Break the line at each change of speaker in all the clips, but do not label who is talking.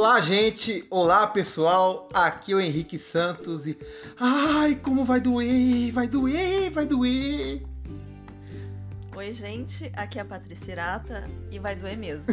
Olá, gente! Olá, pessoal! Aqui é o Henrique Santos e. Ai, como vai doer! Vai doer! Vai doer!
Oi, gente! Aqui é a Patrícia Irata e vai doer mesmo.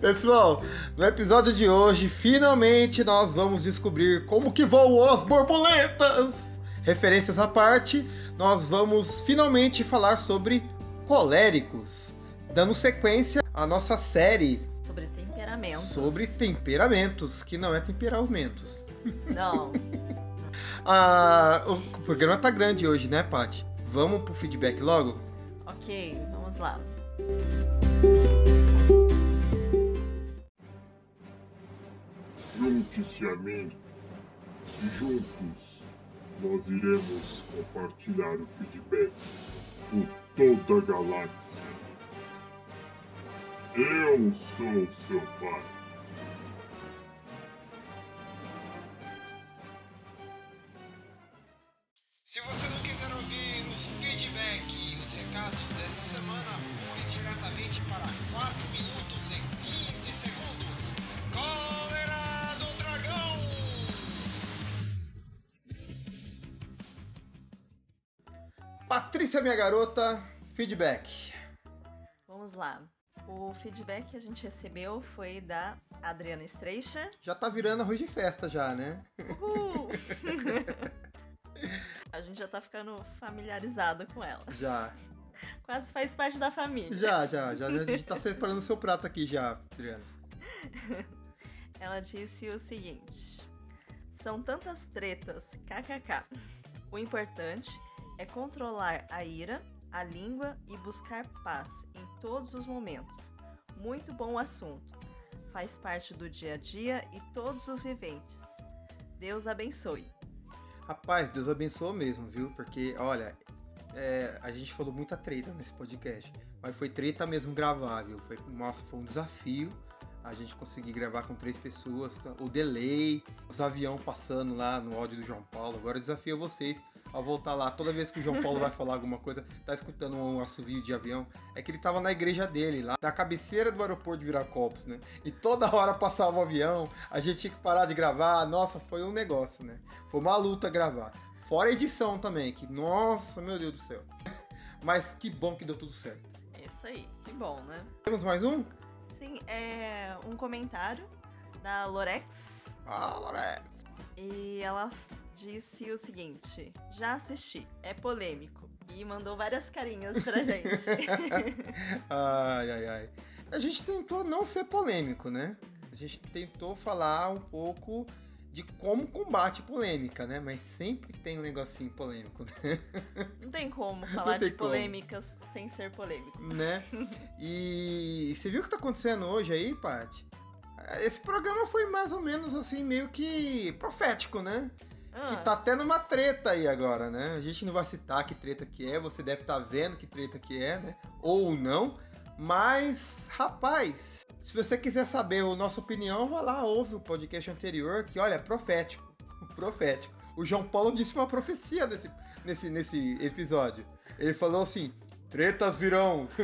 Pessoal, no episódio de hoje, finalmente nós vamos descobrir como que voam as borboletas! Referências à parte, nós vamos finalmente falar sobre coléricos, dando sequência à nossa série
sobre temperamentos.
Sobre temperamentos, que não é temperamentos.
Não.
ah, o programa tá grande hoje, né, Paty? Vamos pro feedback logo?
Ok, vamos lá.
Junte-se a mim e juntos nós iremos compartilhar o feedback por toda a galáxia. Eu sou seu pai.
Se você não quiser ouvir os feedback e os recados dessa semana, pule diretamente para 4 minutos e 15 Patrícia, minha garota, feedback.
Vamos lá. O feedback que a gente recebeu foi da Adriana Streicher.
Já tá virando arroz de festa já, né?
Uhul! a gente já tá ficando familiarizado com ela.
Já.
Quase faz parte da família.
Já, já, já. A gente tá separando seu prato aqui já, Adriana.
Ela disse o seguinte: São tantas tretas, kkk. O importante é controlar a ira, a língua e buscar paz em todos os momentos. Muito bom assunto. Faz parte do dia a dia e todos os viventes. Deus abençoe.
Rapaz, Deus abençoe mesmo, viu? Porque, olha, é, a gente falou muita treta nesse podcast, mas foi treta mesmo gravar, viu? Foi, nossa, foi um desafio a gente conseguir gravar com três pessoas, o delay, os aviões passando lá no áudio do João Paulo. Agora eu desafio vocês a voltar lá. Toda vez que o João Paulo vai falar alguma coisa, tá escutando um assovio de avião, é que ele tava na igreja dele, lá na cabeceira do aeroporto de Viracopos, né? E toda hora passava o avião, a gente tinha que parar de gravar. Nossa, foi um negócio, né? Foi uma luta gravar. Fora a edição também, que nossa, meu Deus do céu. Mas que bom que deu tudo certo.
Isso aí, que bom, né?
Temos mais um?
Sim, é um comentário da Lorex.
Ah, Lorex.
E ela disse o seguinte: Já assisti, é polêmico. E mandou várias carinhas pra gente.
ai, ai, ai. A gente tentou não ser polêmico, né? A gente tentou falar um pouco de como combate polêmica, né? Mas sempre tem um negocinho polêmico, né?
Não tem como falar tem de como. polêmicas sem ser polêmico.
Né? E você viu o que tá acontecendo hoje aí, Paty? Esse programa foi mais ou menos assim, meio que profético, né? Ah. Que tá tendo uma treta aí agora, né? A gente não vai citar que treta que é, você deve estar tá vendo que treta que é, né? Ou não. Mas, rapaz, se você quiser saber a nossa opinião, vá lá, ouve o podcast anterior, que olha, é profético. Profético. O João Paulo disse uma profecia nesse, nesse, nesse episódio. Ele falou assim: tretas virão.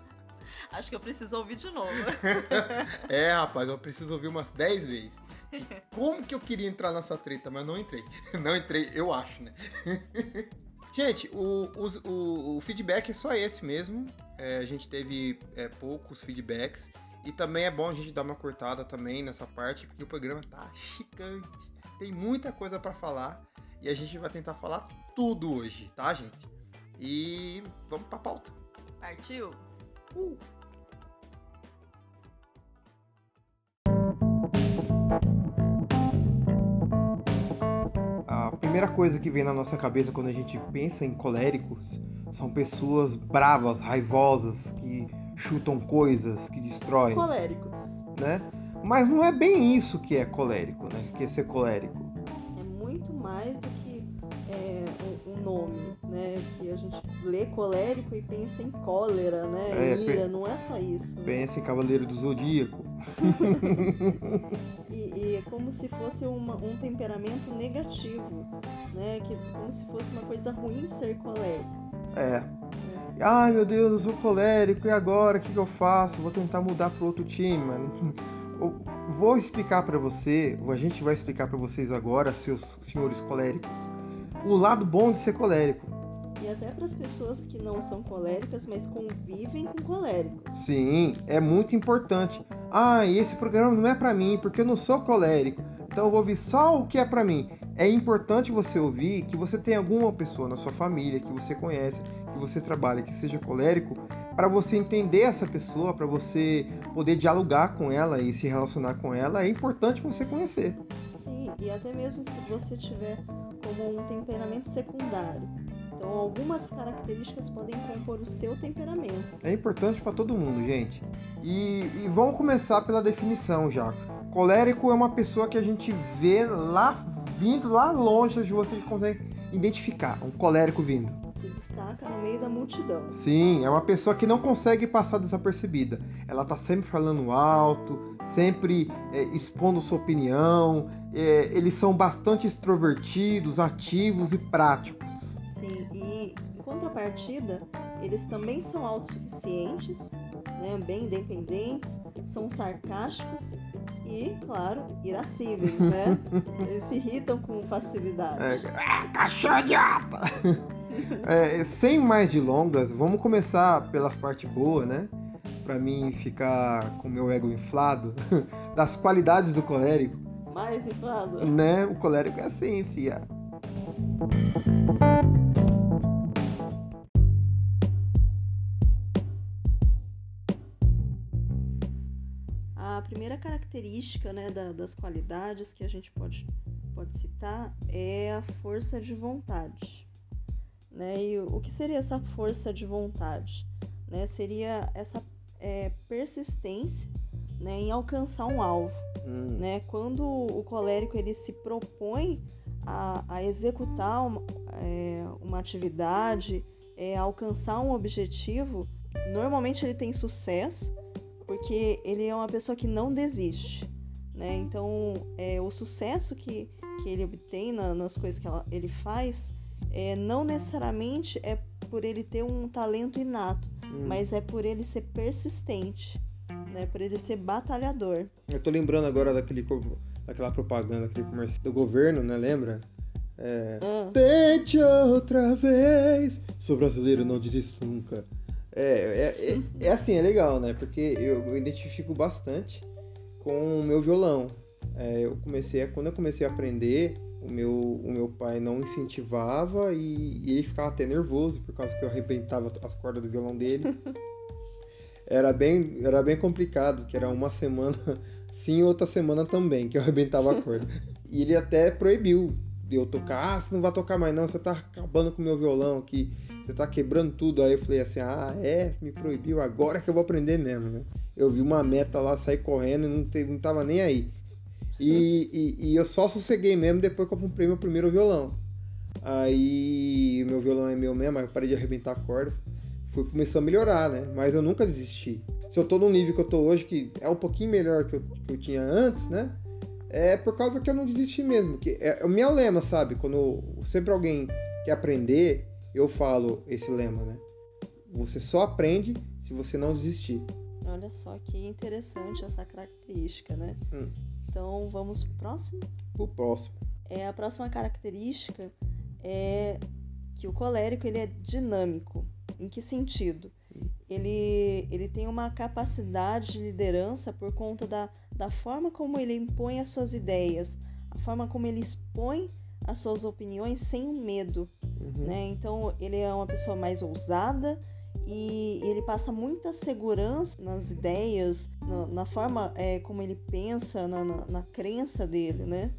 Acho que eu preciso ouvir de novo.
é, rapaz, eu preciso ouvir umas 10 vezes. Como que eu queria entrar nessa treta, mas não entrei. Não entrei, eu acho, né? Gente, o, o, o, feedback é só esse mesmo. É, a gente teve é, poucos feedbacks. E também é bom a gente dar uma cortada também nessa parte, porque o programa tá gigante. Tem muita coisa para falar. E a gente vai tentar falar tudo hoje, tá, gente? E vamos pra pauta.
Partiu?
Uh. Primeira coisa que vem na nossa cabeça quando a gente pensa em coléricos são pessoas bravas, raivosas, que chutam coisas, que destroem.
Coléricos.
Né? Mas não é bem isso que é colérico, né? Que é ser colérico.
É muito mais do que é, um nome, né? Que a gente lê colérico e pensa em cólera, né? É, Ira, não é só isso.
Pensa em Cavaleiro do Zodíaco.
e, é como se fosse uma, um temperamento negativo, né? Que como se fosse uma coisa ruim ser colérico.
É. Ai meu Deus, eu sou colérico, e agora? O que, que eu faço? Vou tentar mudar para outro time, mano. Vou explicar para você, a gente vai explicar para vocês agora, seus senhores coléricos, o lado bom de ser colérico.
E até para as pessoas que não são coléricas, mas convivem com coléricos.
Sim, é muito importante. Ah, esse programa não é para mim, porque eu não sou colérico. Então eu vou ouvir só o que é para mim. É importante você ouvir que você tem alguma pessoa na sua família que você conhece, que você trabalha, que seja colérico, para você entender essa pessoa, para você poder dialogar com ela e se relacionar com ela, é importante você conhecer.
Sim, e até mesmo se você tiver como um temperamento secundário. Então, algumas características podem compor o seu temperamento.
É importante para todo mundo, gente. E, e vamos começar pela definição já. Colérico é uma pessoa que a gente vê lá vindo lá longe, você consegue identificar um colérico vindo
se destaca no meio da multidão.
Sim, é uma pessoa que não consegue passar desapercebida. Ela está sempre falando alto, sempre é, expondo sua opinião. É, eles são bastante extrovertidos, ativos e práticos.
E em contrapartida, eles também são autossuficientes, né, bem independentes, são sarcásticos e, claro, irascíveis, né? Eles se irritam com facilidade.
É, ah, cachorro idiota! é, sem mais delongas, vamos começar pelas partes boas, né? Pra mim ficar com meu ego inflado, das qualidades do colérico.
Mais inflado?
Né? O colérico é assim, fia.
Primeira característica né, da, das qualidades que a gente pode, pode citar é a força de vontade. Né? E o que seria essa força de vontade? Né? Seria essa é, persistência né, em alcançar um alvo. Hum. Né? Quando o colérico ele se propõe a, a executar uma, é, uma atividade, é, alcançar um objetivo, normalmente ele tem sucesso porque ele é uma pessoa que não desiste. Né? Então, é, o sucesso que, que ele obtém na, nas coisas que ela, ele faz é, não necessariamente é por ele ter um talento inato, hum. mas é por ele ser persistente, né? Por ele ser batalhador.
Eu tô lembrando agora daquele, daquela propaganda, aquele comercial do governo, né? Lembra? É, ah. Tente outra vez. Sou brasileiro, não desisto nunca. É, é, é, é, assim, é legal, né? Porque eu, eu identifico bastante com o meu violão. É, eu comecei, quando eu comecei a aprender, o meu, o meu pai não incentivava e, e, ele ficava até nervoso por causa que eu arrebentava as cordas do violão dele. era bem, era bem complicado, que era uma semana sim outra semana também, que eu arrebentava a corda. e ele até proibiu eu tocar, ah, você não vai tocar mais não, você tá acabando com o meu violão aqui, você tá quebrando tudo. Aí eu falei assim, ah, é, me proibiu, agora que eu vou aprender mesmo, né? Eu vi uma meta lá, sair correndo e não, te, não tava nem aí. E, e, e, eu só sosseguei mesmo depois que eu comprei meu primeiro violão. Aí meu violão é meu mesmo, eu parei de arrebentar a corda. Fui começando a melhorar, né? Mas eu nunca desisti. Se eu tô no nível que eu tô hoje, que é um pouquinho melhor que eu, que eu tinha antes, né? É por causa que eu não desisti mesmo. Que é, é o meu lema, sabe? Quando sempre alguém quer aprender, eu falo esse lema, né? Você só aprende se você não desistir.
Olha só que interessante essa característica, né? Hum. Então vamos pro próximo?
O próximo.
É, a próxima característica é que o colérico ele é dinâmico. Em que sentido? Ele, ele tem uma capacidade de liderança por conta da, da forma como ele impõe as suas ideias, a forma como ele expõe as suas opiniões sem medo. Uhum. Né? Então ele é uma pessoa mais ousada, e ele passa muita segurança nas ideias, na, na forma é, como ele pensa, na, na, na, crença dele, né?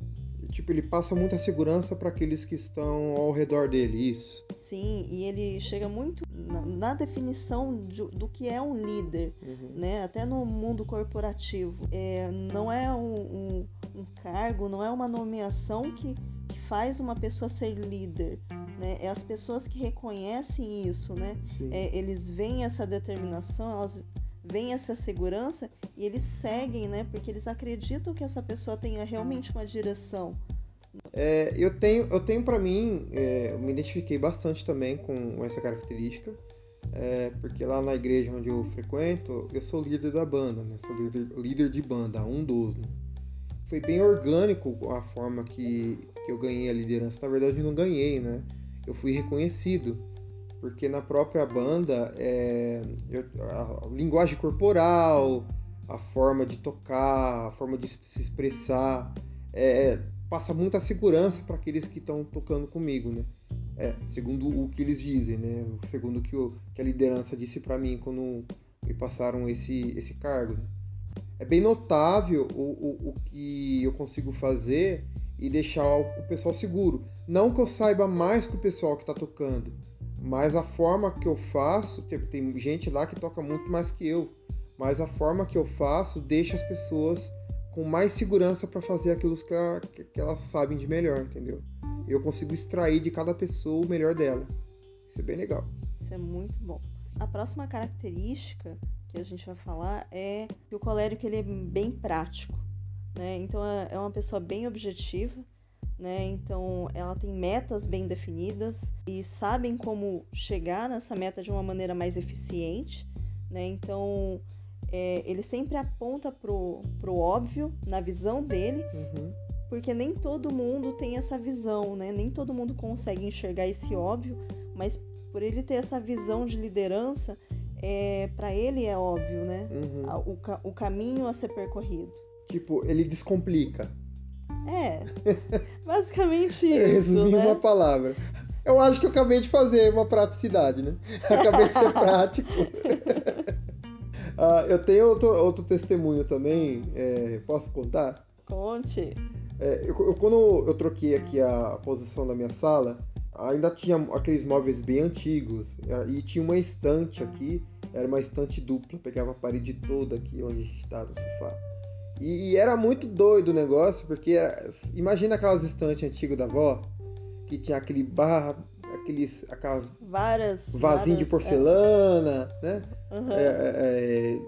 Tipo, ele passa muita segurança para aqueles que estão ao redor dele, isso.
Sim, e ele chega muito na, na definição de, do que é um líder, uhum. né? Até no mundo corporativo. É, não é um, um, um cargo, não é uma nomeação que, que faz uma pessoa ser líder, né? É as pessoas que reconhecem isso, né? É, eles veem essa determinação, elas veem essa segurança e eles seguem, né? Porque eles acreditam que essa pessoa tenha realmente uma direção.
É, eu tenho, eu tenho para mim, é, eu me identifiquei bastante também com essa característica. é, porque lá na igreja onde eu frequento, eu sou líder da banda, né? Sou líder, líder de banda, um dos. Né? Foi bem orgânico a forma que, que eu ganhei a liderança. Na verdade, eu não ganhei, né? Eu fui reconhecido porque na própria banda é, a linguagem corporal, a forma de tocar, a forma de se expressar, é, passa muita segurança para aqueles que estão tocando comigo, né? É, segundo o que eles dizem, né? Segundo o que, que a liderança disse para mim quando me passaram esse, esse cargo. Né? É bem notável o, o, o que eu consigo fazer e deixar o pessoal seguro. Não que eu saiba mais que o pessoal que está tocando, mas a forma que eu faço, tipo, tem gente lá que toca muito mais que eu, mas a forma que eu faço deixa as pessoas com mais segurança para fazer aquilo que, que, elas sabem de melhor, entendeu? Eu consigo extrair de cada pessoa o melhor dela. Isso é bem legal.
Isso é muito bom. A próxima característica que a gente vai falar é que o colérico ele é bem prático, né? Então é, é uma pessoa bem objetiva né? Então ela tem metas bem definidas e sabem como chegar nessa meta de uma maneira mais eficiente, né? Então é, ele sempre aponta pro, pro óbvio na visão dele,
uhum.
porque nem todo mundo tem essa visão, né? Nem todo mundo consegue enxergar esse óbvio, mas por ele ter essa visão de liderança, é, para ele é óbvio, né?
Uhum.
O, o caminho a ser percorrido.
Tipo, ele descomplica.
É, basicamente isso, né?
uma palavra. Eu acho que eu acabei de fazer uma praticidade, né? Acabei de ser prático. uh, eu tenho outro, outro testemunho também, é, posso contar?
Conte.
É, eu, eu, quando eu troquei aqui a posição da minha sala, ainda tinha aqueles móveis bem antigos e tinha uma estante aqui, era uma estante dupla, pegava a parede toda aqui onde a gente está no sofá. E, e, era muito doido o negócio, porque era, imagina aquelas estantes antigas da avó, que tinha aquele barra, aqueles, aquelas
várias
vasinho de porcelana,
é.
né?
Uhum.
É, é,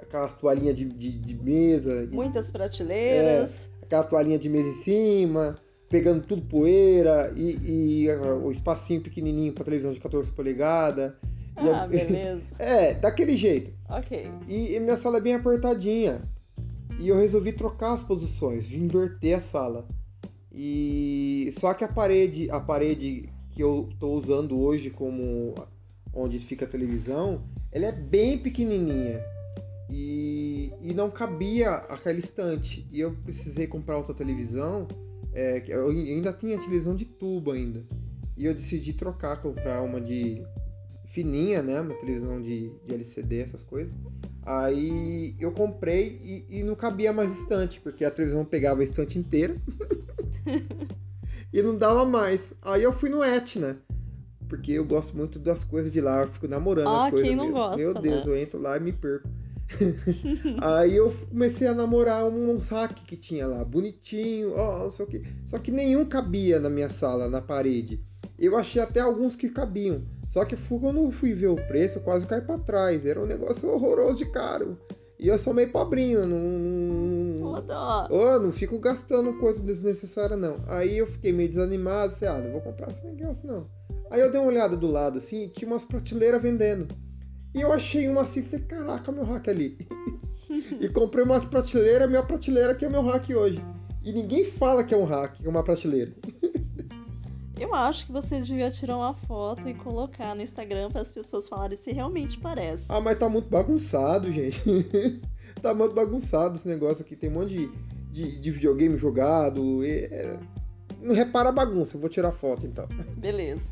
aquelas toalhinhas de, de, de, mesa.
Muitas prateleiras.
É, aquela toalhinha de mesa em cima, pegando tudo poeira e, e o espacinho pequenininho para televisão de 14 polegadas.
Ah, beleza.
É, daquele jeito.
Ok.
E, e minha sala é bem apertadinha. E eu resolvi trocar as posições, de inverter a sala. E só que a parede, a parede que eu estou usando hoje como onde fica a televisão, ela é bem pequenininha. E, e não cabia aquela estante. E eu precisei comprar outra televisão. É, eu ainda tinha televisão de tubo ainda. E eu decidi trocar, comprar uma de fininha, né? Uma televisão de, de LCD, essas coisas. Aí eu comprei e, e, não cabia mais estante, porque a televisão pegava a estante inteira e não dava mais. Aí eu fui no Etna, porque eu gosto muito das coisas de lá, eu fico namorando
ah,
as coisas.
Quem não
meu,
gosta,
meu Deus,
né?
eu entro lá e me perco. Aí eu comecei a namorar um, um saque que tinha lá, bonitinho, ó, só que, só que nenhum cabia na minha sala, na parede. Eu achei até alguns que cabiam. Só que quando eu fui ver o preço, eu quase caí pra trás. Era um negócio horroroso de caro. E eu sou meio pobrinho, não. Oh, não fico gastando coisa desnecessária, não. Aí eu fiquei meio desanimado, falei, ah, não vou comprar esse negócio, não. Aí eu dei uma olhada do lado assim, tinha umas prateleiras vendendo. E eu achei uma assim, falei, caraca, meu hack ali. e comprei uma prateleira, minha prateleira que é meu hack hoje. E ninguém fala que é um hack, é uma prateleira.
Eu acho que você devia tirar uma foto e colocar no Instagram para as pessoas falarem se realmente parece.
Ah, mas tá muito bagunçado, gente. tá muito bagunçado esse negócio aqui. Tem um monte de, de, de videogame jogado. E, é... Não repara a bagunça, eu vou tirar foto então.
Beleza.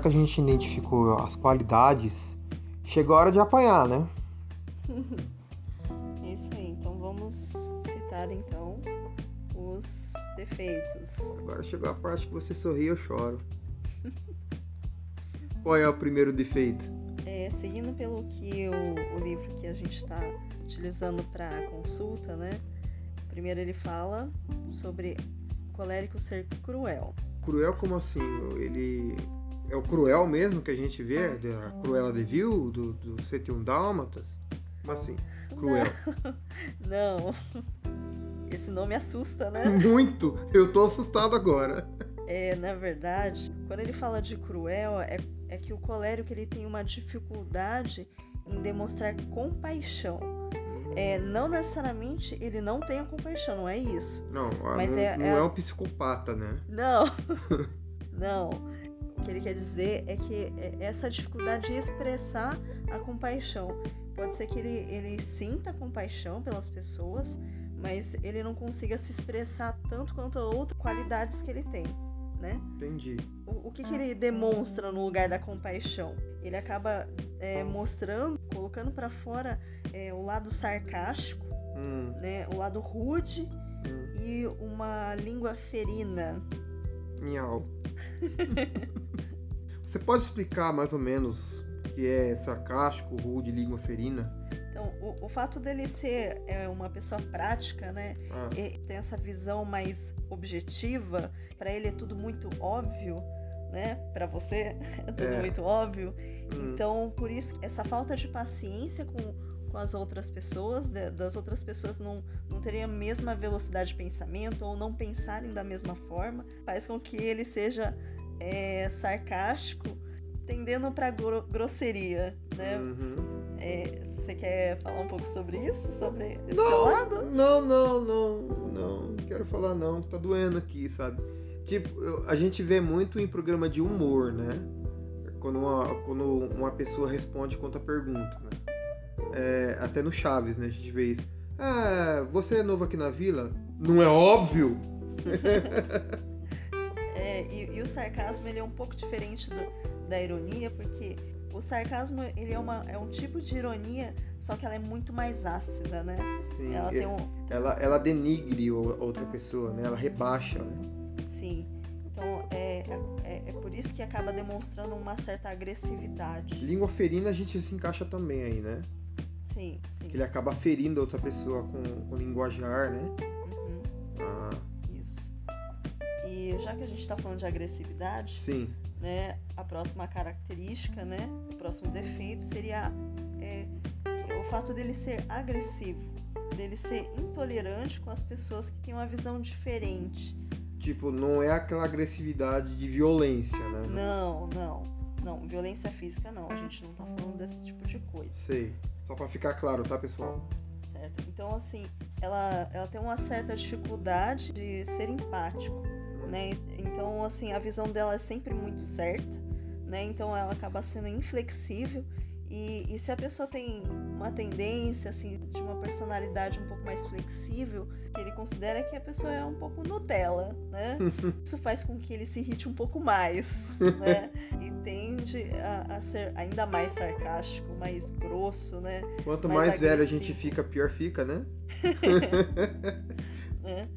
que a gente identificou as qualidades, chegou a hora de apanhar, né?
Isso aí, então vamos citar então os defeitos.
Agora chegou a parte que você sorri eu choro. Qual é o primeiro defeito?
É, seguindo pelo que o, o livro que a gente está utilizando para consulta, né? Primeiro ele fala sobre o colérico ser cruel.
Cruel como assim? Ele é o cruel mesmo que a gente vê, a Cruella de Vil, do, do 101 Dálmatas? Como assim? Cruel.
Não. esse nome assusta, né?
Muito! Eu tô assustado agora.
É, na verdade, quando ele fala de cruel, é, é que o colérico ele tem uma dificuldade em demonstrar compaixão. É, não necessariamente ele não tem a compaixão, não é isso.
Não, ah,
Mas
não,
é-
não
é-
é um psicopata, né?
Não, não. O que ele quer dizer é que é essa dificuldade de expressar a compaixão. Pode ser que ele, ele sinta compaixão pelas pessoas, mas ele não consiga se expressar tanto quanto outras qualidades que ele tem, né?
Entendi.
O, o que, que ele demonstra no lugar da compaixão? Ele acaba é, mostrando, colocando pra fora é, o lado sarcástico,
Hum,
né? O lado rude
hum,
e uma língua ferina.
miau. Você pode explicar mais ou menos que é sarcástico, rude, língua ferina?
Então, o, o fato dele ser é, uma pessoa prática, né?
Ah,
E tem essa visão mais objetiva, pra ele é tudo muito óbvio, né? Pra você é tudo
É.
muito óbvio.
hum,
Então, por isso, essa falta de paciência com, com as outras pessoas, da- das outras pessoas não, não terem a mesma velocidade de pensamento ou não pensarem da mesma forma, faz com que ele seja é, sarcástico, tendendo para grosseria, né?
uhum.
É, você quer falar um pouco sobre isso? Sobre esse
Não,
lado?
não, não, não, não, não quero falar não, tá doendo aqui, sabe? Tipo, eu- a gente vê muito em programa de humor, né? Quando uma, quando uma pessoa responde contra a pergunta, né? É, até no Chaves, né? A gente vê isso. Ah, você é novo aqui na vila? Não é óbvio?
Sarcasmo ele é um pouco diferente do- da ironia, porque o sarcasmo ele é, uma, é um tipo de ironia, só que ela é muito mais ácida, né?
Sim,
Ela
é-
tem um,
ela, ela denigre outra pessoa, né? Ela rebaixa, né?
Sim. Então é, é, é por isso que acaba demonstrando uma certa agressividade.
Língua ferina a gente se encaixa também aí, né?
Sim, sim.
Que ele acaba ferindo a outra pessoa com, com linguajar, né?
Uhum,
Ah.
E já que a gente está falando de agressividade,
sim.
né, a próxima característica, né, o próximo defeito seria é, o fato dele ser agressivo, dele ser intolerante com as pessoas que têm uma visão diferente.
Tipo, não é aquela agressividade de violência, né?
Não, não, não, violência física não. A gente não tá falando desse tipo de coisa.
Sei. Só pra ficar claro, tá, pessoal?
certo? Então, assim, ela, ela tem uma certa dificuldade de ser empático, né? Então, assim, a visão dela é sempre muito certa, né? Então, ela acaba sendo inflexível. E, e se a pessoa tem uma tendência, assim, de uma personalidade um pouco mais flexível, que ele considera que a pessoa é um pouco Nutella, né? Isso faz com que ele se irrite um pouco mais, né? E tende a, a ser ainda mais sarcástico, mais grosso, né?
Quanto
Mais
mais, velho a gente fica, pior fica, né?
né?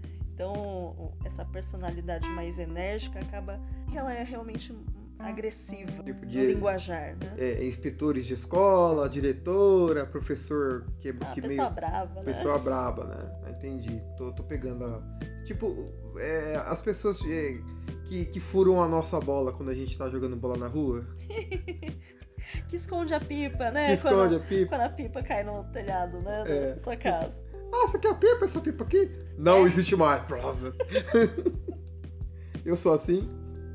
Então, essa personalidade mais enérgica acaba que ela é realmente agressiva
Tipo
no
de-
linguajar, né?
É, inspetores de escola, diretora, professor que,
A
que
pessoa
meio.
brava, né?
Pessoa braba, né? Ah, Entendi. Tô, tô pegando a. Tipo, é, as pessoas é, que, que furam a nossa bola quando a gente tá jogando bola na rua.
Que esconde a pipa, né?
que esconde
quando,
a pipa.
quando a pipa cai no telhado, né?
É.
Da sua casa.
Ah, essa aqui é a pipa, essa pipa aqui? Não existe mais. Prova. eu sou assim?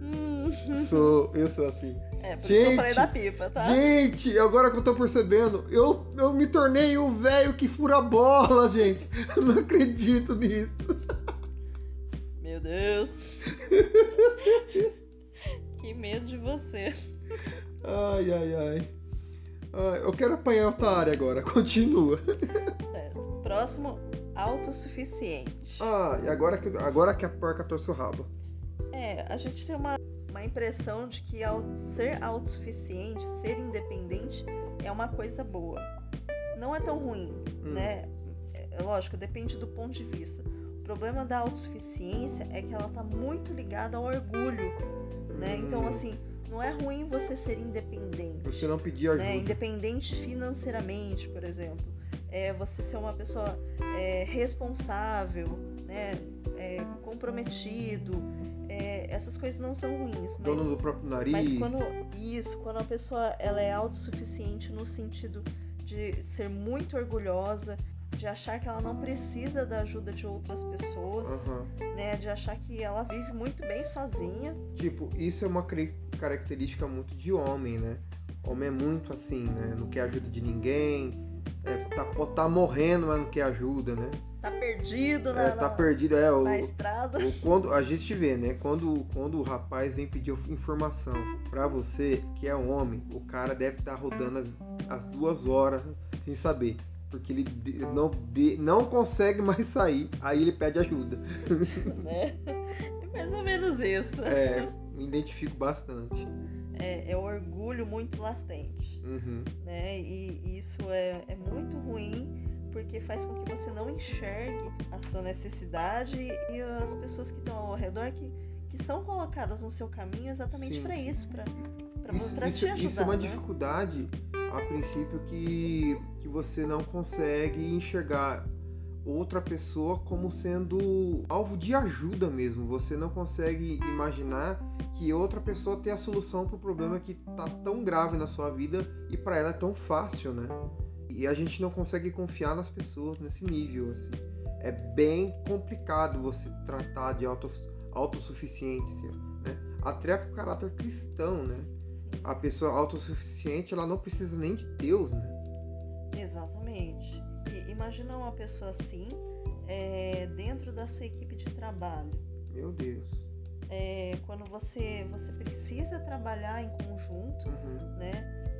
Hum,
Sou, eu sou assim.
é, por isso que eu falei
Gente,
da pipa, tá?
Gente, agora que eu tô percebendo, eu, eu me tornei o velho que fura bola, gente. Eu não acredito nisso.
Meu Deus. que medo de você.
Ai, ai, ai. Ai, eu quero apanhar outra área agora. Continua.
Próximo, autossuficiente.
Ah, e agora que, agora que a porca torce o rabo.
É, a gente tem uma, uma impressão de que ao ser autossuficiente, ser independente, é uma coisa boa. Não é tão ruim,
Hum.
né? É, lógico, depende do ponto de vista. O problema da autossuficiência é que ela tá muito ligada ao orgulho, né? Então,
Hum.
assim, não é ruim você ser independente
Você não pedir ajuda.
né, independente financeiramente, por exemplo. É você ser uma pessoa é, responsável, né, é, comprometido. é, essas coisas não são ruins, mas,
Dono do próprio nariz.
mas quando isso, quando a pessoa ela é autossuficiente no sentido de ser muito orgulhosa, de achar que ela não precisa da ajuda de outras pessoas,
Aham.
né? De achar que ela vive muito bem sozinha.
Tipo, isso é uma característica muito de homem, né? Homem é muito assim, né? Não quer ajuda de ninguém. É, tá, pode tá morrendo, mas não quer ajuda, né?
Tá perdido na,
É, tá
na-
perdido. É, o,
na estrada.
o- quando a gente vê, né? Quando, quando o rapaz vem pedir informação pra você, que é homem, o cara deve estar rodando as duas horas sem saber. Porque ele não, não consegue mais sair, aí ele pede ajuda.
né? É mais ou menos isso.
É, me identifico bastante.
É, é o orgulho muito latente,
Uhum.
né? E, e isso é, é muito ruim porque faz com que você não enxergue a sua necessidade e as pessoas que estão ao redor que, que são colocadas no seu caminho exatamente para isso, para te ajudar.
isso é uma
né?
dificuldade, a princípio, que, que você não consegue enxergar outra pessoa como sendo alvo de ajuda mesmo. Você não consegue imaginar que outra pessoa tem a solução para o problema que tá tão grave na sua vida e para ela é tão fácil, né? E a gente não consegue confiar nas pessoas nesse nível, assim. É bem complicado você tratar de auto, autossuficiência, né? Até pro caráter cristão, né? a pessoa autossuficiente ela não precisa nem de Deus, né?
Exatamente. E imagina uma pessoa assim é, dentro da sua equipe de trabalho.
Meu Deus.
É, quando você, você precisa trabalhar em conjunto,
Uhum.
né?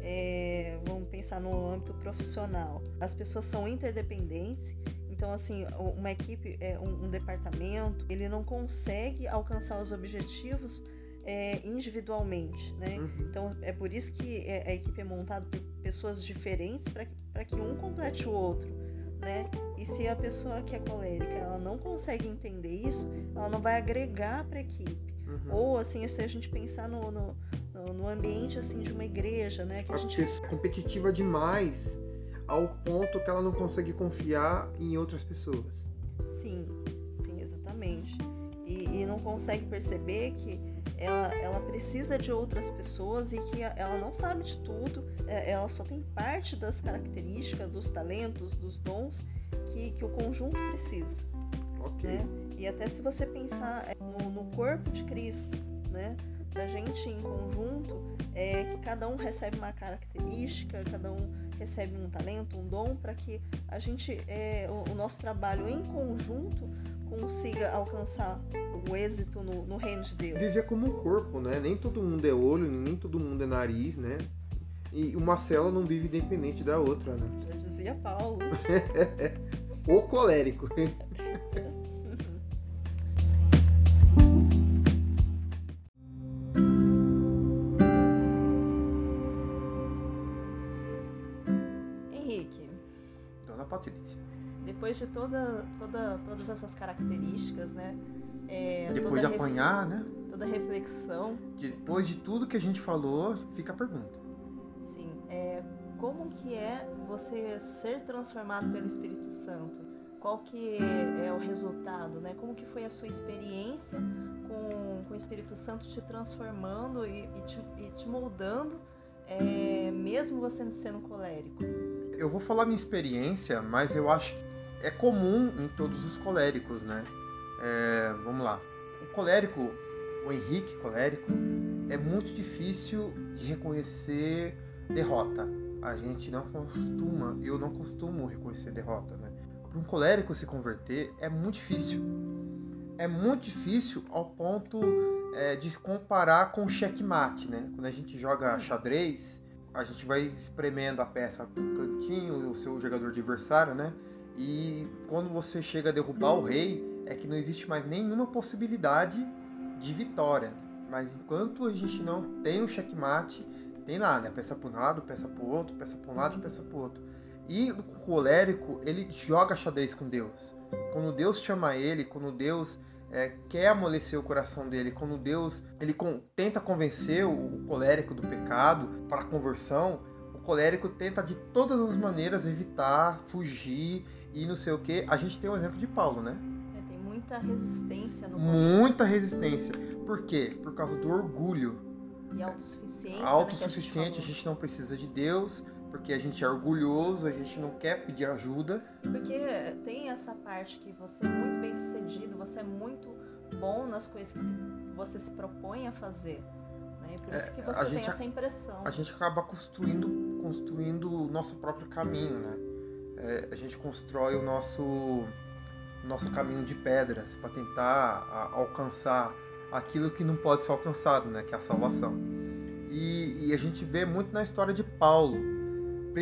É, vamos pensar no âmbito profissional. As pessoas são interdependentes, então assim, uma equipe, é, um, um departamento, ele não consegue alcançar os objetivos é, individualmente, né?
Uhum.
Então é por isso que é- a equipe é montada por pessoas diferentes para que, um complete o outro, né? E se a pessoa que é colérica ela não consegue entender isso, ela não vai agregar para a equipe.
Uhum.
Ou assim, se a gente pensar no, no, no- ambiente assim de uma igreja, né? Que a
A
gente
pessoa é competitiva demais ao ponto que ela não consegue confiar em outras pessoas.
Sim, sim, exatamente. E, e não consegue perceber que ela, ela precisa de outras pessoas e que ela não sabe de tudo, é, ela só tem parte das características, dos talentos, dos dons que, que o conjunto precisa.
Ok.
Né? E até se você pensar é, no, no corpo de Cristo, né? da gente em conjunto, é que cada um recebe uma característica, cada um recebe um talento, um dom, para que a gente, é, o, o nosso trabalho em conjunto consiga alcançar o êxito no, no reino de Deus.
Viver como um corpo, né? Nem todo mundo é olho, nem todo mundo é nariz, né? E uma célula não vive independente da outra, né?
Já dizia Paulo.
O colérico.
Depois de toda, toda, todas essas características, né? é,
Depois de apanhar, né?
Toda reflexão,
Depois de tudo que a gente falou, fica a pergunta.
sim, é, como que é você ser transformado pelo Espírito Santo? Qual que é, é o resultado, né? Como que foi a sua experiência com, com o Espírito Santo te transformando e, e te, e te moldando, é, mesmo você não sendo colérico?
Eu vou falar minha experiência, mas eu acho que é comum em todos os coléricos, né? É, vamos lá. O colérico, o Henrique colérico, é muito difícil de reconhecer derrota. A gente não costuma, eu não costumo reconhecer derrota, né? Para um colérico se converter é muito difícil. É muito difícil ao ponto é, de comparar com o checkmate, né? Quando a gente joga xadrez, a gente vai espremendo a peça pro cantinho, o seu jogador adversário, né? E quando você chega a derrubar o rei, é que não existe mais nenhuma possibilidade de vitória. Mas enquanto a gente não tem o checkmate, tem lá, né? Peça para um lado, peça para o outro, peça para um lado, peça para o outro. E o colérico, ele joga xadrez com Deus. Quando Deus chama ele, quando Deus é, quer amolecer o coração dele, quando Deus ele con- tenta convencer o, o colérico do pecado para a conversão, o colérico tenta de todas as maneiras evitar, fugir e não sei o que. A gente tem o exemplo de Paulo, né?
É, tem muita resistência no.
Muita resistência. Por quê? Por causa do orgulho.
E autossuficiência.
Autossuficiente,
né,
a gente não precisa de Deus, porque a gente é orgulhoso, a gente não quer pedir ajuda.
Porque tem essa parte que você é muito bem sucedido, você é muito bom nas coisas que você se propõe a fazer. Né? Por isso
É,
que
a
você tem essa impressão.
A gente acaba construindo, construindo o nosso próprio caminho, né? É, a gente constrói o nosso, nosso caminho de pedras para tentar a- alcançar aquilo que não pode ser alcançado, né? Que é a salvação. E, e a gente vê muito na história de Paulo.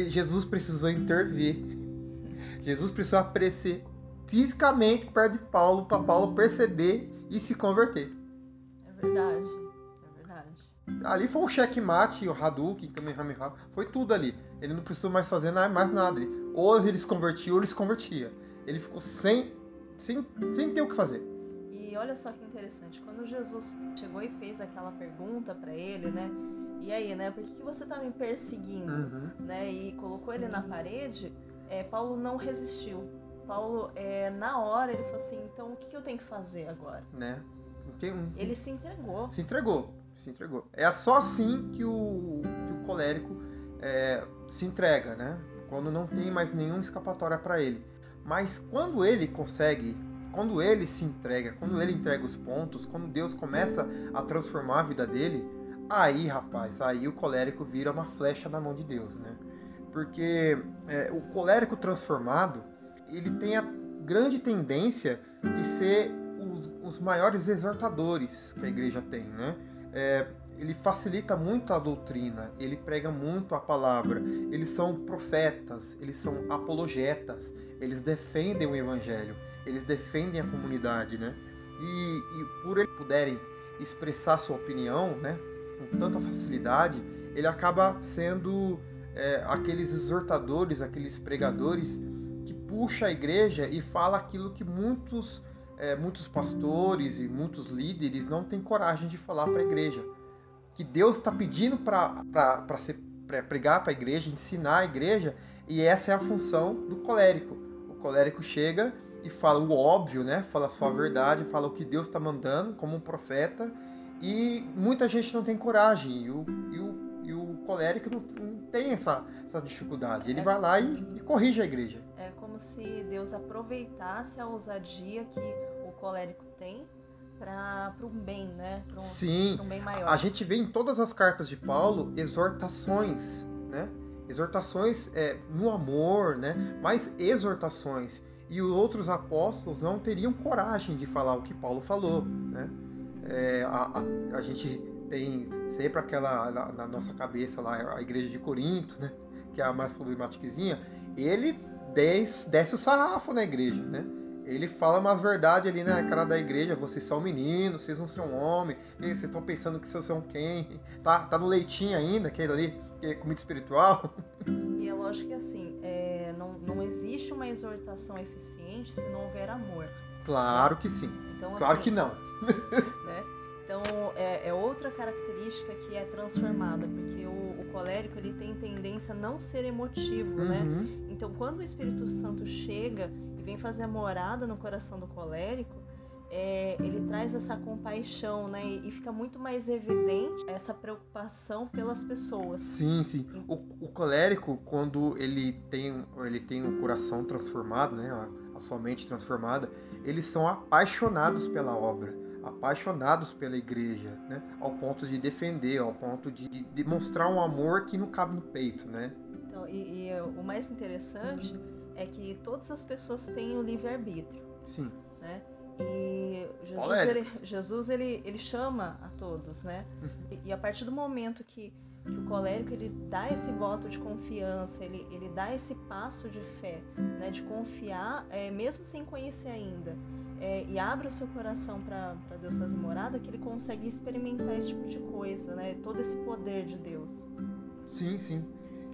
Jesus precisou intervir. Jesus precisou aparecer fisicamente perto de Paulo para Paulo perceber e se converter.
É verdade. É verdade.
Ali foi o checkmate, o Hadouken, Kamehameha, foi tudo ali. Ele não precisou mais fazer mais nada. Ele- Ou ele se convertia ou ele se convertia. Ele ficou sem, sem, sem ter o que fazer.
E olha só que interessante, quando Jesus chegou e fez aquela pergunta pra ele, né? E aí, né? Por que, que você tá me perseguindo?
Uhum.
né, e colocou ele na parede, é, Paulo não resistiu. Paulo, é, na hora, ele falou assim: então o que, que eu tenho que fazer agora?
Né? Um-
Ele se entregou.
Se entregou. Se entregou. É só assim que o, que o colérico é, se entrega, né? Quando não tem mais nenhuma escapatória para ele. Mas quando ele consegue, quando ele se entrega, quando ele entrega os pontos, quando Deus começa a transformar a vida dele, aí, rapaz, aí o colérico vira uma flecha na mão de Deus, né? Porque é, o colérico transformado, ele tem a grande tendência de ser os, os maiores exortadores que a igreja tem, né? É, ele facilita muito a doutrina, ele prega muito a palavra, eles são profetas, eles são apologetas, eles defendem o evangelho, eles defendem a comunidade, né? E, e por eles puderem expressar sua opinião, né, com tanta facilidade, ele acaba sendo é, aqueles exortadores, aqueles pregadores que puxa a igreja e fala aquilo que muitos é, muitos pastores e muitos líderes não têm coragem de falar para a igreja. Que Deus está pedindo para pregar para a igreja, ensinar a igreja, e essa é a função do colérico. O colérico chega e fala o óbvio, né? fala a sua verdade, fala o que Deus está mandando como um profeta, e muita gente não tem coragem, e o, e o, e o colérico não, não tem essa, essa dificuldade. Ele
É.
vai lá e, e corrige a igreja.
É como se Deus aproveitasse a ousadia que o colérico tem para um bem, né? Para um,
Sim,
pra um bem maior.
A gente vê em todas as cartas de Paulo exortações, né? Exortações é, no amor, né? Mas exortações. E os outros apóstolos não teriam coragem de falar o que Paulo falou, né? É, a, a, a gente tem sempre aquela na, na nossa cabeça lá a igreja de Corinto, né? Que é a mais problematiquezinha. Ele desce, desce o sarrafo na igreja, né? Ele fala umas verdades ali na cara da igreja. Vocês são meninos, vocês não são homem. Vocês estão pensando que vocês são quem? Tá, tá no leitinho ainda, aquele ali, que é comida espiritual.
E é lógico que assim, é, não, não existe uma exortação eficiente se não houver amor.
Claro que sim.
Então,
Claro
assim,
que não.
né? Então é, é outra característica que é transformada, porque o, o colérico ele tem tendência a não ser emotivo, né?
Uhum.
Então quando o Espírito Santo chega vem fazer a morada no coração do colérico, é, ele traz essa compaixão, né? E, fica muito mais evidente essa preocupação pelas pessoas.
Sim, sim. O, o colérico, quando ele tem, ele tem o coração transformado, né? A, a sua mente transformada, eles são apaixonados pela obra, apaixonados pela igreja, né? Ao ponto de defender, ao ponto de demonstrar um amor que não cabe no peito, né?
Então, e, e o mais interessante é que todas as pessoas têm o livre-arbítrio,
Sim.
né? E Jesus, ele. Jesus ele, ele chama a todos, né? E, e a partir do momento que, que o colérico ele dá esse voto de confiança, ele, ele dá esse passo de fé, né? De confiar, é, mesmo sem conhecer ainda, é, e abre o seu coração para Deus fazer morada, que ele consegue experimentar esse tipo de coisa, né? Todo esse poder de Deus.
Sim, sim.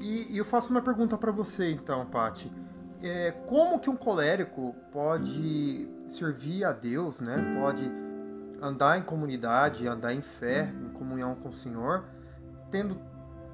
E, e eu faço uma pergunta para você então, Pati. É, como que um colérico pode servir a Deus, né? Pode andar em comunidade, andar em fé, em comunhão com o Senhor, tendo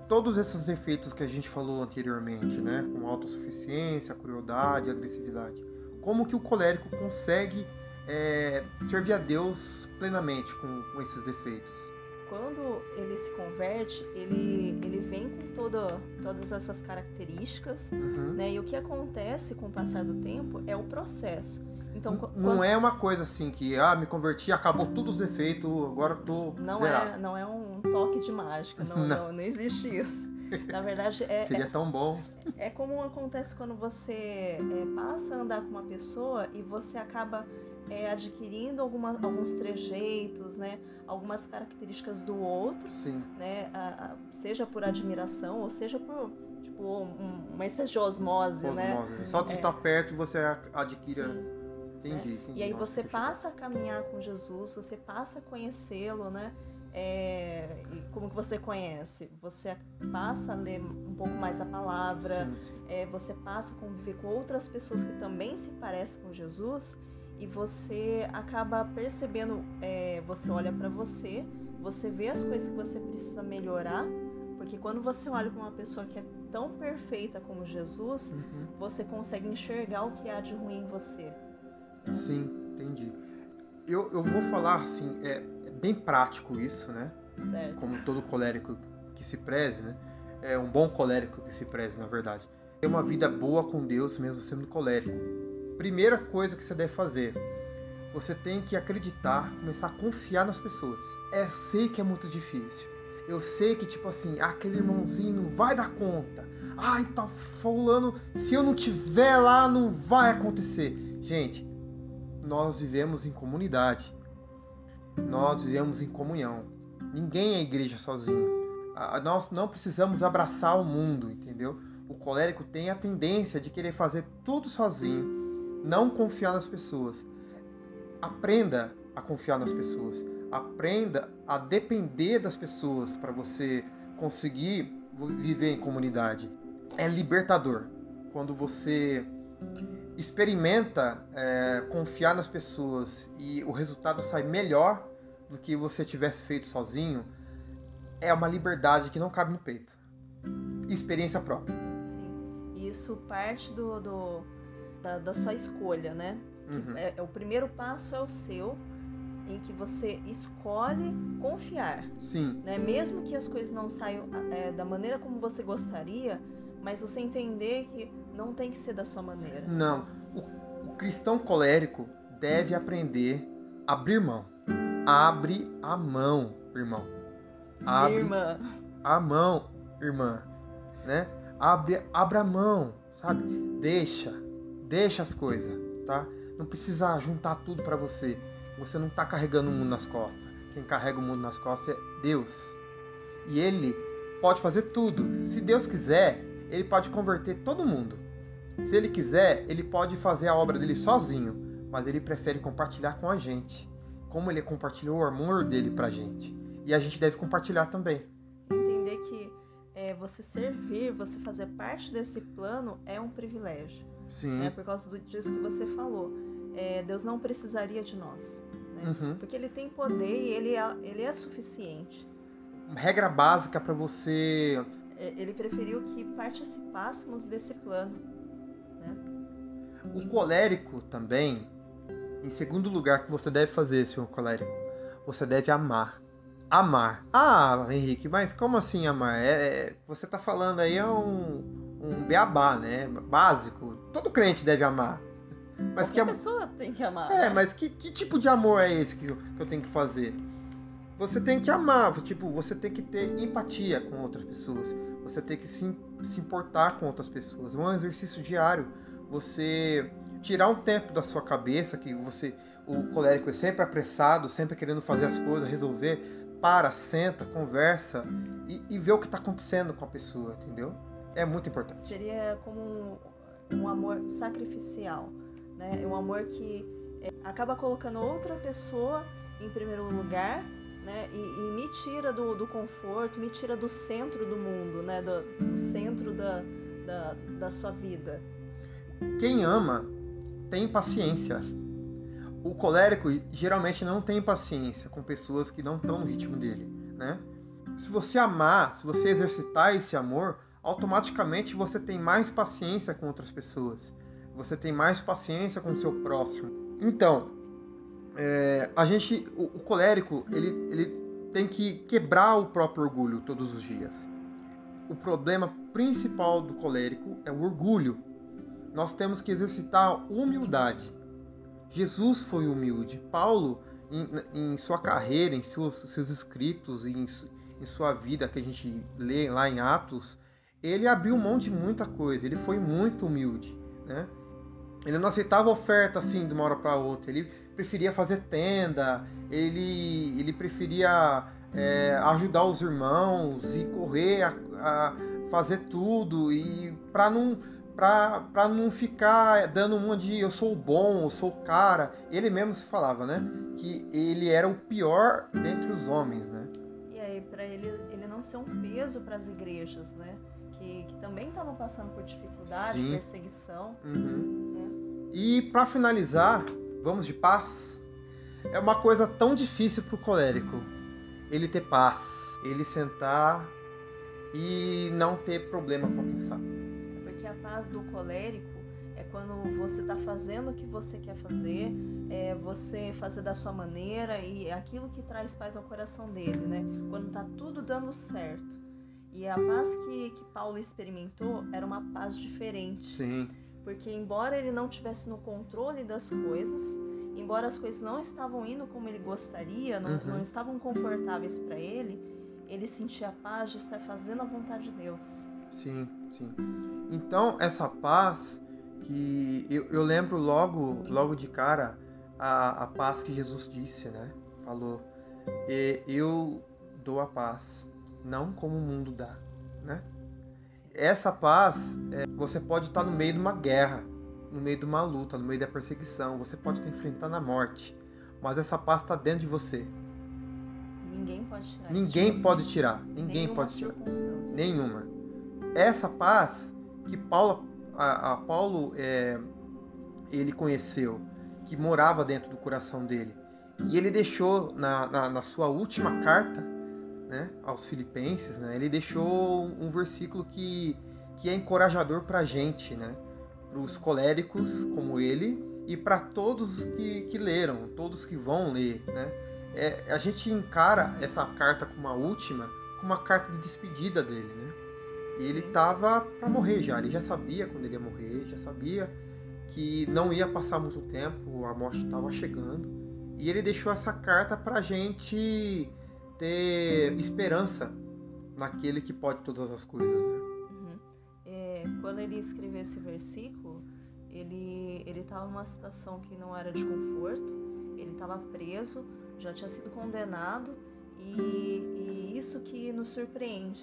todos esses defeitos que a gente falou anteriormente, né? Com autossuficiência, crueldade, agressividade. Como que o colérico consegue é, servir a Deus plenamente com, com esses defeitos?
Quando ele se converte, ele, ele vem com toda, todas essas características,
Uhum.
né? E o que acontece com o passar do tempo é o processo. Então,
não
quando-
é uma coisa assim que, ah, me converti, acabou todos os defeitos, agora eu tô
não
zerado.
é, não é um toque de mágica, não,
Não.
não. não existe isso. Na verdade, é,
Seria tão bom.
É como acontece quando você é, passa a andar com uma pessoa e você acaba é, adquirindo alguma, alguns trejeitos, né? Algumas características do outro,
Sim.
né? a- a- seja por admiração ou seja por tipo, um- uma espécie de osmose, né?
Osmose. Só de
É.
estar perto você adquire.
Sim.
Entendi, entendi.
E aí
Nossa,
você
que
passa a caminhar com Jesus, você passa a conhecê-lo, né? É, e como que você conhece? Você passa a ler um pouco mais a palavra,
Sim, sim.
é, você passa a conviver com outras pessoas que também se parecem com Jesus e você acaba percebendo, é, você olha para você, você vê as coisas que você precisa melhorar, porque quando você olha para uma pessoa que é tão perfeita como Jesus,
Uhum.
você consegue enxergar o que há de ruim em você.
Sim, entendi. Eu, eu vou falar assim, é, bem prático isso, né?
Certo?
Como todo colérico que se preze, né? É um bom colérico que se preze, na verdade. Ter uma vida boa com Deus mesmo sendo colérico. Primeira coisa que você deve fazer, você tem que acreditar, começar a confiar nas pessoas. É, sei que é muito difícil. Eu sei que, tipo assim, aquele irmãozinho não vai dar conta. Ai, tá fulano, se eu não tiver lá, não vai acontecer. Gente, nós vivemos em comunidade. Nós vivemos em comunhão. Ninguém é igreja sozinho. Nós não precisamos abraçar o mundo, entendeu? O colérico tem a tendência de querer fazer tudo sozinho, não confiar nas pessoas. Aprenda a confiar nas pessoas. Aprenda a depender das pessoas para você conseguir viver em comunidade. É libertador quando você experimenta é, confiar nas pessoas e o resultado sai melhor do que você tivesse feito sozinho. É uma liberdade que não cabe no peito. Experiência própria.
Sim. Isso parte do, do- da, da sua escolha, né?
Uhum.
é, é o primeiro passo é o seu, em que você escolhe confiar.
Sim,
né? Mesmo que as coisas não saiam é, da maneira como você gostaria, mas você entender que não tem que ser da sua maneira.
não. O, o cristão colérico deve aprender a abrir mão. Abre a mão, irmão. Abre
Irmã,
a mão, irmã, né? Abre, abre a mão, sabe? Deixa, deixa as coisas, tá? Não precisa juntar tudo pra você. Você não tá carregando o mundo nas costas. Quem carrega o mundo nas costas é Deus. E ele pode fazer tudo. Se Deus quiser, ele pode converter todo mundo. Se ele quiser, ele pode fazer a obra dele sozinho, mas ele prefere compartilhar com a gente. Como ele compartilhou o amor dele pra gente. E a gente deve compartilhar também.
entender que é, você servir, você fazer parte desse plano é um privilégio.
Sim.
né? Por causa do- disso que você falou. É, Deus não precisaria de nós. Né?
Uhum.
Porque ele tem poder e ele é, ele é suficiente.
Regra básica para você.
É, Ele preferiu que participássemos desse plano.
O colérico também. Em segundo lugar, que você deve fazer, senhor colérico, você deve amar. Amar. Ah, Henrique, mas como assim amar? É, é- você tá falando aí é um, um beabá, né? Básico. Todo crente deve amar. Mas que
pessoa tem que amar.
É,
né?
mas que, que tipo de amor é esse que eu, que eu tenho que fazer? Você tem que amar, tipo, você tem que ter empatia com outras pessoas. Você tem que se, se importar com outras pessoas. É um exercício diário. Você tirar um tempo da sua cabeça, que você. O colérico é sempre apressado, sempre querendo fazer as coisas, resolver. Para, senta, conversa e, e vê o que está acontecendo com a pessoa, entendeu? É muito importante.
Seria como um, amor sacrificial. Né? Um amor que é, acaba colocando outra pessoa em primeiro lugar né? e, e me tira do, do conforto, me tira do centro do mundo, né? do, do centro da, da, da sua vida.
Quem ama tem paciência. O colérico geralmente não tem paciência com pessoas que não estão no ritmo dele, né? Se você amar, se você exercitar esse amor, automaticamente você tem mais paciência com outras pessoas. Você tem mais paciência com o seu próximo. Então, é, a gente, o, o colérico, ele, ele tem que quebrar o próprio orgulho todos os dias. O problema principal do colérico é o orgulho. Nós temos que exercitar humildade. Jesus foi humilde. Paulo, em, em sua carreira, em seus, seus escritos, em, em sua vida que a gente lê lá em Atos, ele abriu mão de muita coisa. Ele foi muito humilde, né? Ele não aceitava oferta assim de uma hora para outra. Ele preferia fazer tenda, ele, ele preferia é, ajudar os irmãos e correr a, a fazer tudo e para não para não ficar dando uma de eu sou bom, eu sou cara. Ele mesmo se falava, né? Que ele era o pior dentre os homens, né?
E aí, para ele, ele não ser um peso para as igrejas, né? Que, que também estavam passando por dificuldade, Sim. perseguição.
Uhum. Né? E para finalizar, vamos de paz. É uma coisa tão difícil para o colérico ele ter paz, ele sentar e não ter problema para pensar.
Paz do colérico é quando você está fazendo o que você quer fazer, é você fazer da sua maneira e é aquilo que traz paz ao coração dele, né? Quando está tudo dando certo. E a paz que, que Paulo experimentou era uma paz diferente.
Sim.
Porque embora ele não tivesse no controle das coisas, embora as coisas não estavam indo como ele gostaria, não, uhum. não estavam confortáveis para ele, ele sentia a paz de estar fazendo a vontade de Deus.
Sim, sim. Então, essa paz que eu, eu lembro logo, logo de cara a, a paz que Jesus disse, né? Falou, eu dou a paz, não como o mundo dá, né? Essa paz, é, você pode estar no meio de uma guerra, no meio de uma luta, no meio da perseguição, você pode estar enfrentando a morte, mas essa paz está dentro de você.
Ninguém pode tirar.
Ninguém pode tirar. Ninguém Nenhuma pode tirar. Nenhuma. Essa paz que Paulo, a, a Paulo é, ele conheceu, que morava dentro do coração dele, e ele deixou na, na, na sua última carta, né, aos Filipenses, né, ele deixou um versículo que, que é encorajador para a gente, né? para os coléricos como ele e para todos que, que leram, todos que vão ler. Né? É, a gente encara essa carta como a última, como uma carta de despedida dele. Né? E ele estava para morrer já, ele já sabia quando ele ia morrer, já sabia que não ia passar muito tempo, a morte estava chegando. E ele deixou essa carta para a gente ter esperança naquele que pode todas as coisas. Né?
quando ele escreveu esse versículo, ele ele estava numa situação que não era de conforto, ele estava preso, já tinha sido condenado e, e isso que nos surpreende.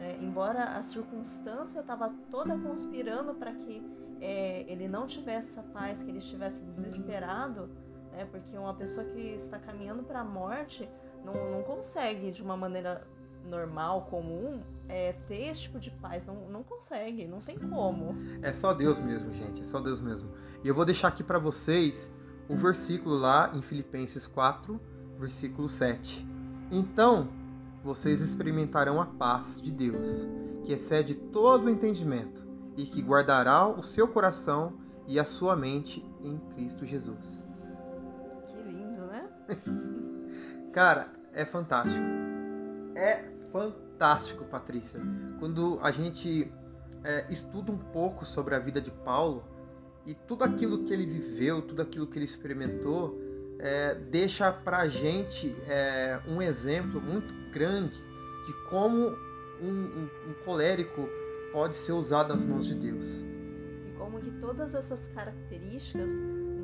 É, embora a circunstância estava toda conspirando para que é, ele não tivesse a paz, que ele estivesse desesperado, né, porque uma pessoa que está caminhando para a morte não, não consegue de uma maneira normal, comum, é, ter esse tipo de paz. Não, não consegue, não tem como.
É só Deus mesmo, gente. É só Deus mesmo. E eu vou deixar aqui para vocês o versículo lá em Filipenses 4, versículo 7. Então, vocês experimentarão a paz de Deus, que excede todo o entendimento, e que guardará o seu coração e a sua mente em Cristo Jesus.
Que lindo, né?
Cara, é fantástico. É fantástico, Patrícia. Quando a gente é, estuda um pouco sobre a vida de Paulo e tudo aquilo que ele viveu, tudo aquilo que ele experimentou, é, deixa para gente é, um exemplo muito grande de como um, um, um colérico pode ser usado nas mãos de Deus.
E como que todas essas características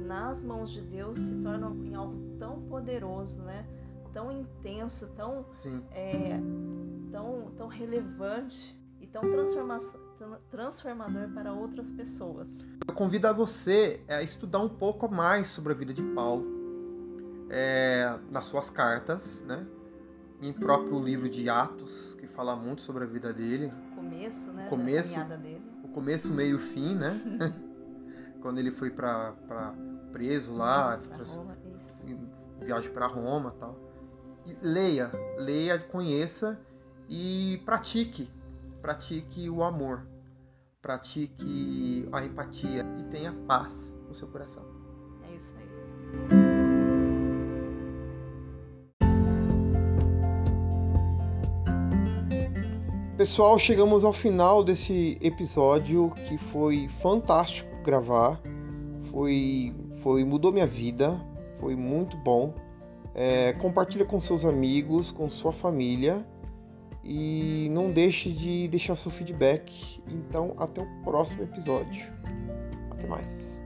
nas mãos de Deus se tornam em algo tão poderoso, né? tão intenso, tão, é, tão, tão relevante e tão transformador para outras pessoas.
Eu convido a você a estudar um pouco mais sobre a vida de Paulo é, nas suas cartas, né? em próprio livro de Atos, que fala muito sobre a vida dele.
O começo, né?
Começo, o começo, meio, fim, né? Quando ele foi para preso lá,
pra Roma,
viagem para Roma, tal leia, leia, conheça e pratique. Pratique o amor, pratique a empatia e tenha paz no seu coração.
É isso aí.
Pessoal, chegamos ao final desse episódio que foi fantástico gravar. Foi, foi mudou minha vida, foi muito bom. É, compartilha com seus amigos, com sua família e não deixe de deixar seu feedback. Então, até o próximo episódio. Até mais.